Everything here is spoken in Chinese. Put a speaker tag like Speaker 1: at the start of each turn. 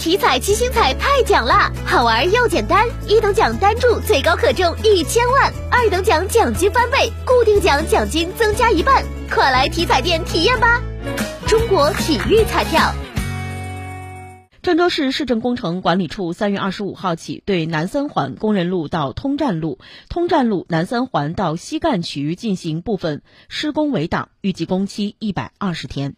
Speaker 1: 体彩七星彩太奖啦，好玩又简单，一等奖单注最高可中一千万，二等奖奖金翻倍，固定奖奖金增加一半，快来体彩店体验吧！中国体育彩票。
Speaker 2: 郑州市市政工程管理处三月二十五号起对南三环工人路到通站路、通站路南三环到西干渠进行部分施工围挡，预计工期一百二十天。